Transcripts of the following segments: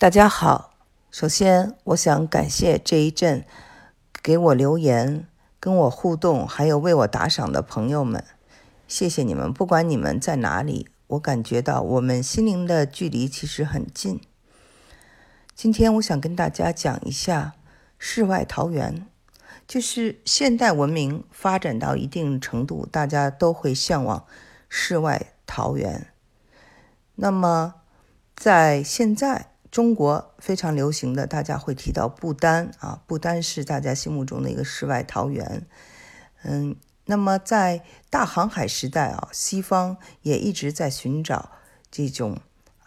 大家好，首先我想感谢这一阵给我留言、跟我互动，还有为我打赏的朋友们，谢谢你们！不管你们在哪里，我感觉到我们心灵的距离其实很近。今天我想跟大家讲一下世外桃源，就是现代文明发展到一定程度，大家都会向往世外桃源。那么在现在，中国非常流行的，大家会提到不丹啊，不丹是大家心目中的一个世外桃源。嗯，那么在大航海时代啊，西方也一直在寻找这种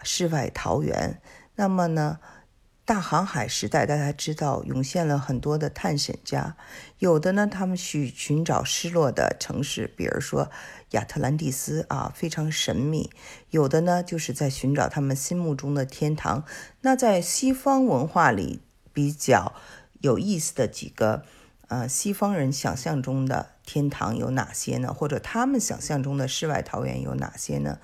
世外桃源。那么呢？大航海时代，大家知道涌现了很多的探险家，有的呢，他们去寻找失落的城市，比如说亚特兰蒂斯啊，非常神秘；有的呢，就是在寻找他们心目中的天堂。那在西方文化里比较有意思的几个，呃，西方人想象中的天堂有哪些呢？或者他们想象中的世外桃源有哪些呢？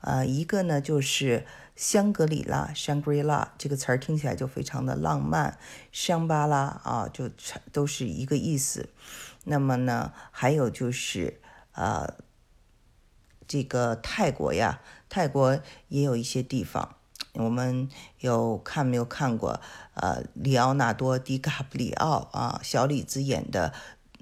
呃，一个呢就是。香格里拉 （Shangri-La） 这个词儿听起来就非常的浪漫，香巴拉啊，就都是一个意思。那么呢，还有就是呃，这个泰国呀，泰国也有一些地方，我们有看没有看过？呃，里奥纳多·迪卡普里奥啊，小李子演的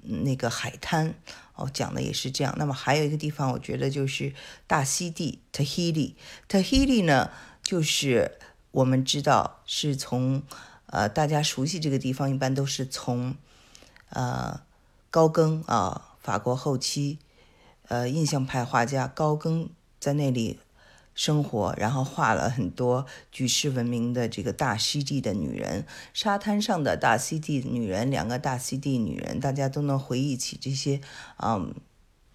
那个海滩。哦，讲的也是这样。那么还有一个地方，我觉得就是大溪地 （Tahiti）。Tahiti 呢，就是我们知道是从呃大家熟悉这个地方，一般都是从呃高更啊，法国后期呃印象派画家高更在那里。生活，然后画了很多举世闻名的这个大溪地的女人，沙滩上的大溪地女人，两个大溪地女人，大家都能回忆起这些，嗯，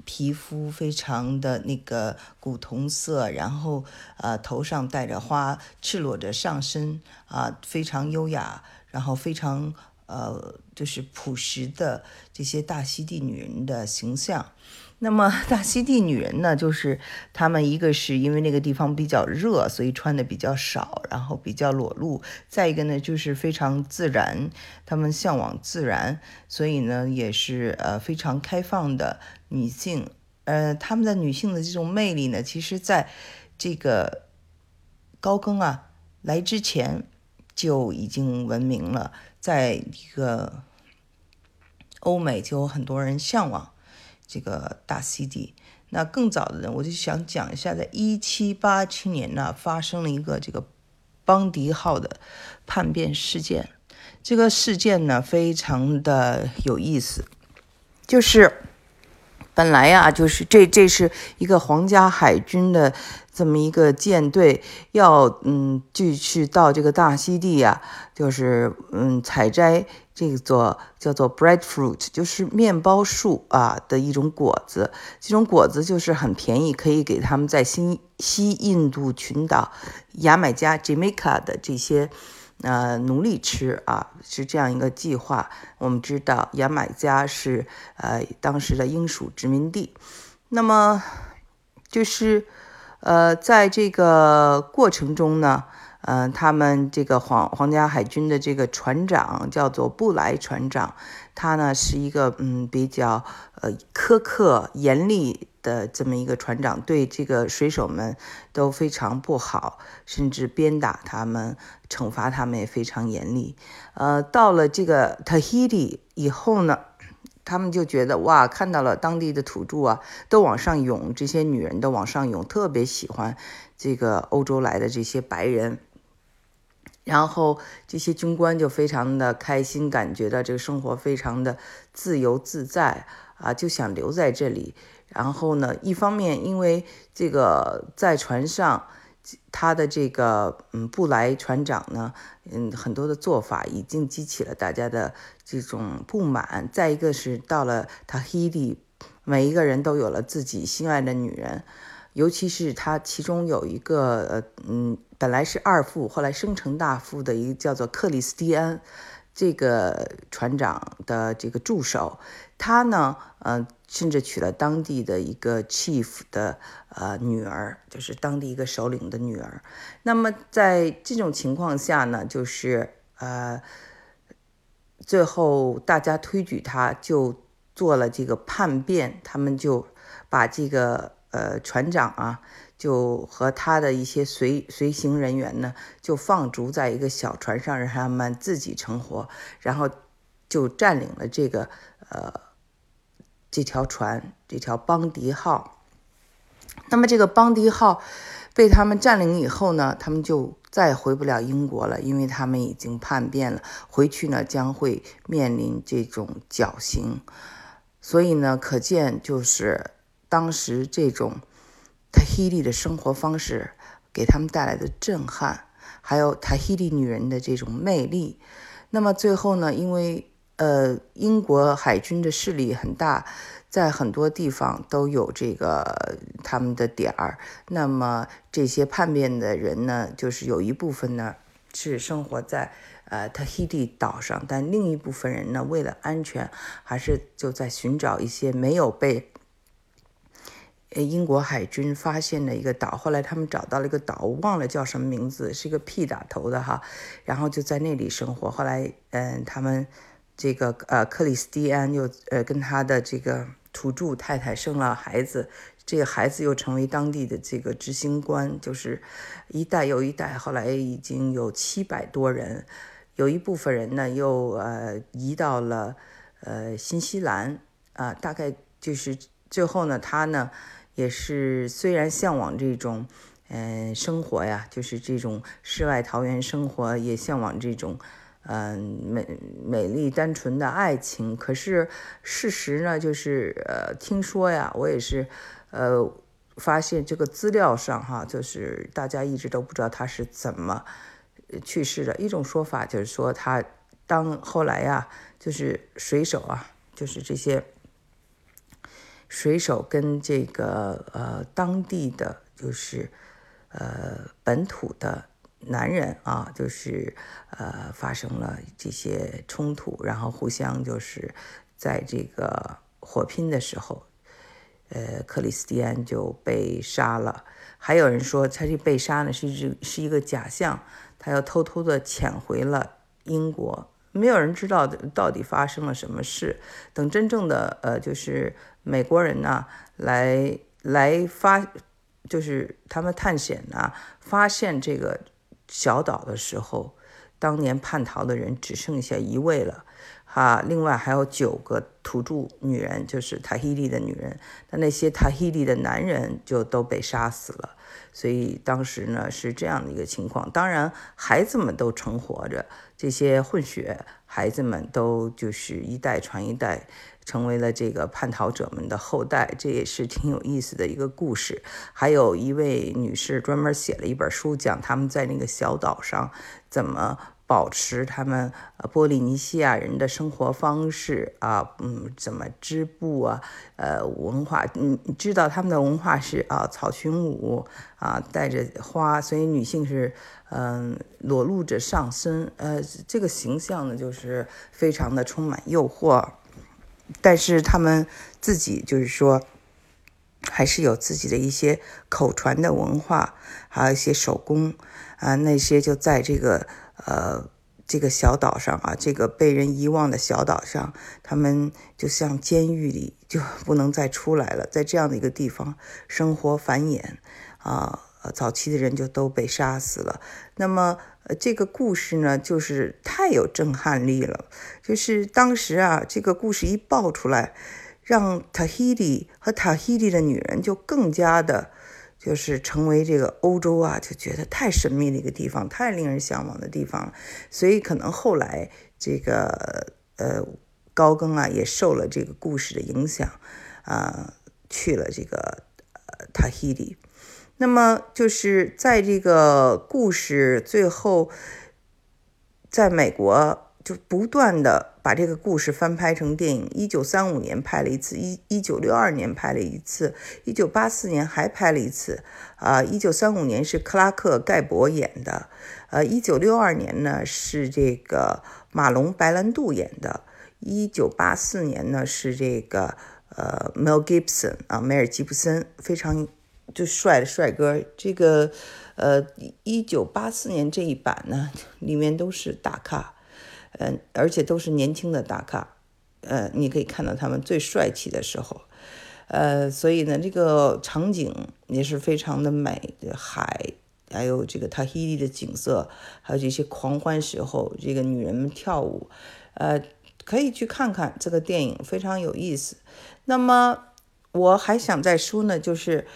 皮肤非常的那个古铜色，然后呃头上戴着花，赤裸着上身啊，非常优雅，然后非常呃就是朴实的这些大溪地女人的形象。那么大溪地女人呢，就是她们一个是因为那个地方比较热，所以穿的比较少，然后比较裸露；再一个呢，就是非常自然，她们向往自然，所以呢，也是呃非常开放的女性。呃，她们的女性的这种魅力呢，其实在这个高更啊来之前就已经闻名了，在一个欧美就有很多人向往。这个大 CD，，那更早的人，我就想讲一下，在一七八七年呢，发生了一个这个邦迪号的叛变事件。这个事件呢，非常的有意思，就是本来呀，就是这这是一个皇家海军的这么一个舰队，要嗯，就去到这个大溪地呀，就是嗯，采摘。这座叫做 breadfruit，就是面包树啊的一种果子。这种果子就是很便宜，可以给他们在新西印度群岛牙买加 Jamaica 的这些呃奴隶吃啊，是这样一个计划。我们知道牙买加是呃当时的英属殖民地，那么就是呃在这个过程中呢。嗯，他们这个皇皇家海军的这个船长叫做布莱船长，他呢是一个嗯比较呃苛刻严厉的这么一个船长，对这个水手们都非常不好，甚至鞭打他们，惩罚他们也非常严厉。呃，到了这个 Tahiti 以后呢，他们就觉得哇，看到了当地的土著啊，都往上涌，这些女人都往上涌，特别喜欢这个欧洲来的这些白人。然后这些军官就非常的开心，感觉到这个生活非常的自由自在啊，就想留在这里。然后呢，一方面因为这个在船上，他的这个嗯布莱船长呢，嗯很多的做法已经激起了大家的这种不满。再一个是到了塔黑蒂，每一个人都有了自己心爱的女人。尤其是他其中有一个呃嗯，本来是二副，后来升成大副的一个叫做克里斯蒂安，这个船长的这个助手，他呢，呃，甚至娶了当地的一个 chief 的呃女儿，就是当地一个首领的女儿。那么在这种情况下呢，就是呃，最后大家推举他，就做了这个叛变，他们就把这个呃船长啊。就和他的一些随随行人员呢，就放逐在一个小船上，让他们自己成活，然后就占领了这个呃这条船，这条邦迪号。那么这个邦迪号被他们占领以后呢，他们就再也回不了英国了，因为他们已经叛变了，回去呢将会面临这种绞刑。所以呢，可见就是当时这种。塔希利的生活方式给他们带来的震撼，还有塔希利女人的这种魅力。那么最后呢？因为呃，英国海军的势力很大，在很多地方都有这个他们的点儿。那么这些叛变的人呢，就是有一部分呢是生活在呃塔希利岛上，但另一部分人呢，为了安全，还是就在寻找一些没有被。呃英国海军发现了一个岛，后来他们找到了一个岛，我忘了叫什么名字，是一个 P 打头的哈，然后就在那里生活。后来，嗯，他们这个呃克里斯蒂安又呃跟他的这个土著太太生了孩子，这个孩子又成为当地的这个执行官，就是一代又一代，后来已经有七百多人，有一部分人呢又呃移到了呃新西兰啊，大概就是最后呢他呢。也是，虽然向往这种，嗯，生活呀，就是这种世外桃源生活，也向往这种，嗯，美美丽单纯的爱情。可是事实呢，就是呃，听说呀，我也是，呃，发现这个资料上哈，就是大家一直都不知道他是怎么去世的。一种说法就是说，他当后来呀，就是水手啊，就是这些。水手跟这个呃当地的就是呃本土的男人啊，就是呃发生了这些冲突，然后互相就是在这个火拼的时候，呃克里斯蒂安就被杀了。还有人说他这被杀呢是是是一个假象，他要偷偷的潜回了英国。没有人知道到底发生了什么事。等真正的呃，就是美国人呢来来发，就是他们探险呢，发现这个小岛的时候，当年叛逃的人只剩下一位了，哈，另外还有九个土著女人，就是塔希利的女人，那那些塔希利的男人就都被杀死了。所以当时呢是这样的一个情况，当然孩子们都成活着，这些混血孩子们都就是一代传一代，成为了这个叛逃者们的后代，这也是挺有意思的一个故事。还有一位女士专门写了一本书，讲他们在那个小岛上怎么。保持他们呃波利尼西亚人的生活方式啊，嗯，怎么织布啊，呃，文化，嗯你知道他们的文化是啊，草裙舞啊，带着花，所以女性是嗯裸露着上身，呃，这个形象呢就是非常的充满诱惑，但是他们自己就是说，还是有自己的一些口传的文化，还有一些手工啊，那些就在这个。呃，这个小岛上啊，这个被人遗忘的小岛上，他们就像监狱里，就不能再出来了，在这样的一个地方生活繁衍啊，早期的人就都被杀死了。那么，呃，这个故事呢，就是太有震撼力了，就是当时啊，这个故事一爆出来，让塔希利和塔希利的女人就更加的。就是成为这个欧洲啊，就觉得太神秘的一个地方，太令人向往的地方了。所以可能后来这个呃高更啊，也受了这个故事的影响啊，去了这个呃塔希里。那么就是在这个故事最后，在美国就不断的把这个故事翻拍成电影。一九三五年拍了一次，一一九六二年拍了一次，一九八四年还拍了一次。啊，一九三五年是克拉克盖博演的，呃，一九六二年呢是这个马龙白兰度演的，一九八四年呢是这个呃 Mel Gibson 啊，梅尔吉布森非常就帅的帅哥。这个呃一九八四年这一版呢，里面都是大咖。嗯，而且都是年轻的大咖，呃，你可以看到他们最帅气的时候，呃，所以呢，这个场景也是非常的美，海，还有这个塔希利的景色，还有这些狂欢时候，这个女人们跳舞，呃，可以去看看这个电影，非常有意思。那么我还想再说呢，就是。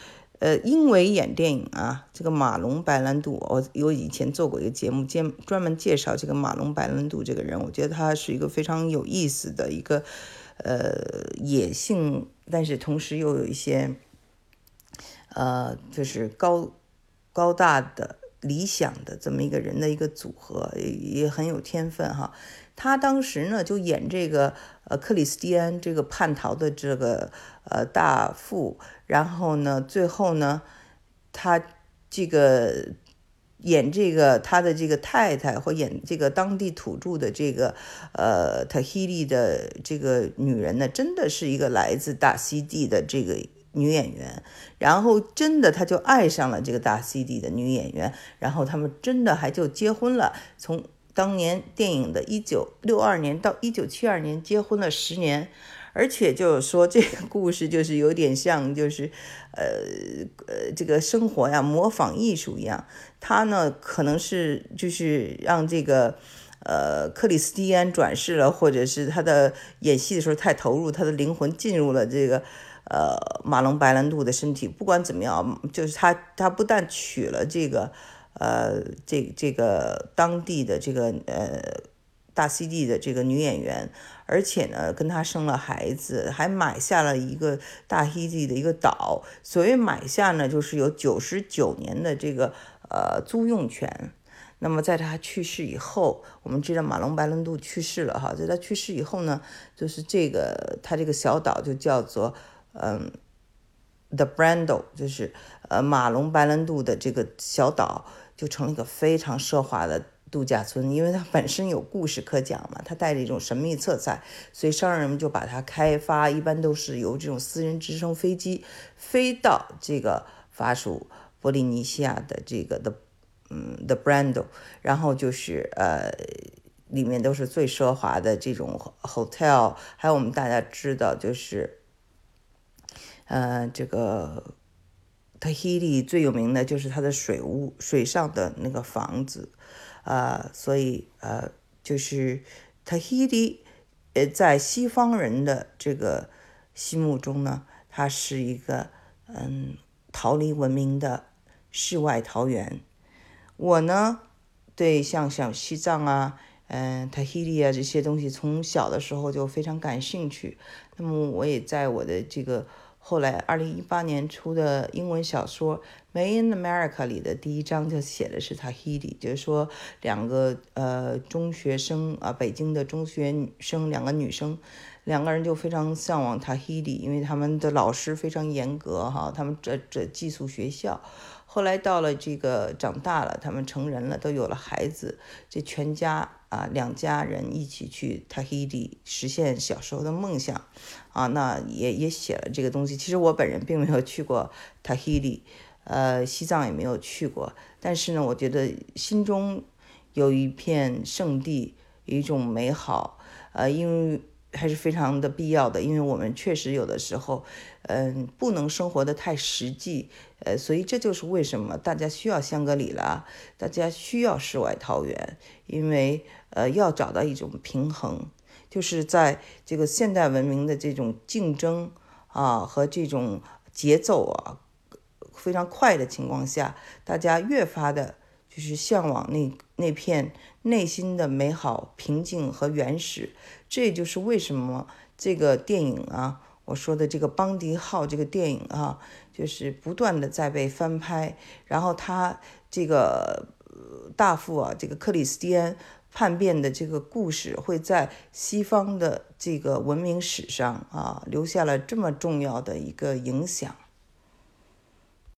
呃，因为演电影啊，这个马龙白兰度，我我以前做过一个节目，专专门介绍这个马龙白兰度这个人，我觉得他是一个非常有意思的一个，呃，野性，但是同时又有一些，呃，就是高高大的理想的这么一个人的一个组合，也很有天分哈。他当时呢就演这个呃克里斯蒂安这个叛逃的这个呃大副。然后呢，最后呢，他这个演这个他的这个太太，或演这个当地土著的这个呃塔希利的这个女人呢，真的是一个来自大溪地的这个女演员。然后真的他就爱上了这个大溪地的女演员，然后他们真的还就结婚了。从当年电影的一九六二年到一九七二年，结婚了十年。而且就是说，这个故事就是有点像，就是，呃呃，这个生活呀，模仿艺术一样。他呢，可能是就是让这个，呃，克里斯蒂安转世了，或者是他的演戏的时候太投入，他的灵魂进入了这个，呃，马龙白兰度的身体。不管怎么样，就是他他不但娶了这个，呃，这这个当地的这个，呃。大 CD 的这个女演员，而且呢，跟她生了孩子，还买下了一个大 CD 的一个岛。所谓买下呢，就是有九十九年的这个呃租用权。那么在他去世以后，我们知道马龙白兰度去世了哈，在他去世以后呢，就是这个他这个小岛就叫做嗯 The Brando，就是呃马龙白兰度的这个小岛，就成了一个非常奢华的。度假村，因为它本身有故事可讲嘛，它带着一种神秘色彩，所以商人们就把它开发，一般都是由这种私人直升飞机飞到这个法属波利尼西亚的这个的，嗯，The Brando，然后就是呃，里面都是最奢华的这种 hotel，还有我们大家知道就是，呃，这个 Tahiti 最有名的就是它的水屋，水上的那个房子。啊，所以呃，就是 Tahiti，呃，在西方人的这个心目中呢，它是一个嗯逃离文明的世外桃源。我呢，对像像西藏啊，嗯，Tahiti 啊这些东西，从小的时候就非常感兴趣。那么我也在我的这个。后来，二零一八年出的英文小说《Made in America》里的第一章就写的是 Tahiti，就是说两个呃中学生啊，北京的中学生两个女生，两个人就非常向往 Tahiti，因为他们的老师非常严格哈，他们这这寄宿学校。后来到了这个长大了，他们成人了，都有了孩子，这全家啊两家人一起去 Tahiti 实现小时候的梦想。啊，那也也写了这个东西。其实我本人并没有去过塔希里，呃，西藏也没有去过。但是呢，我觉得心中有一片圣地，有一种美好，呃，因为还是非常的必要的。因为我们确实有的时候，嗯，不能生活的太实际，呃，所以这就是为什么大家需要香格里拉，大家需要世外桃源，因为呃，要找到一种平衡。就是在这个现代文明的这种竞争啊和这种节奏啊非常快的情况下，大家越发的就是向往那那片内心的美好、平静和原始。这也就是为什么这个电影啊，我说的这个《邦迪号》这个电影啊，就是不断的在被翻拍。然后他这个大副啊，这个克里斯蒂安。叛变的这个故事会在西方的这个文明史上啊留下了这么重要的一个影响。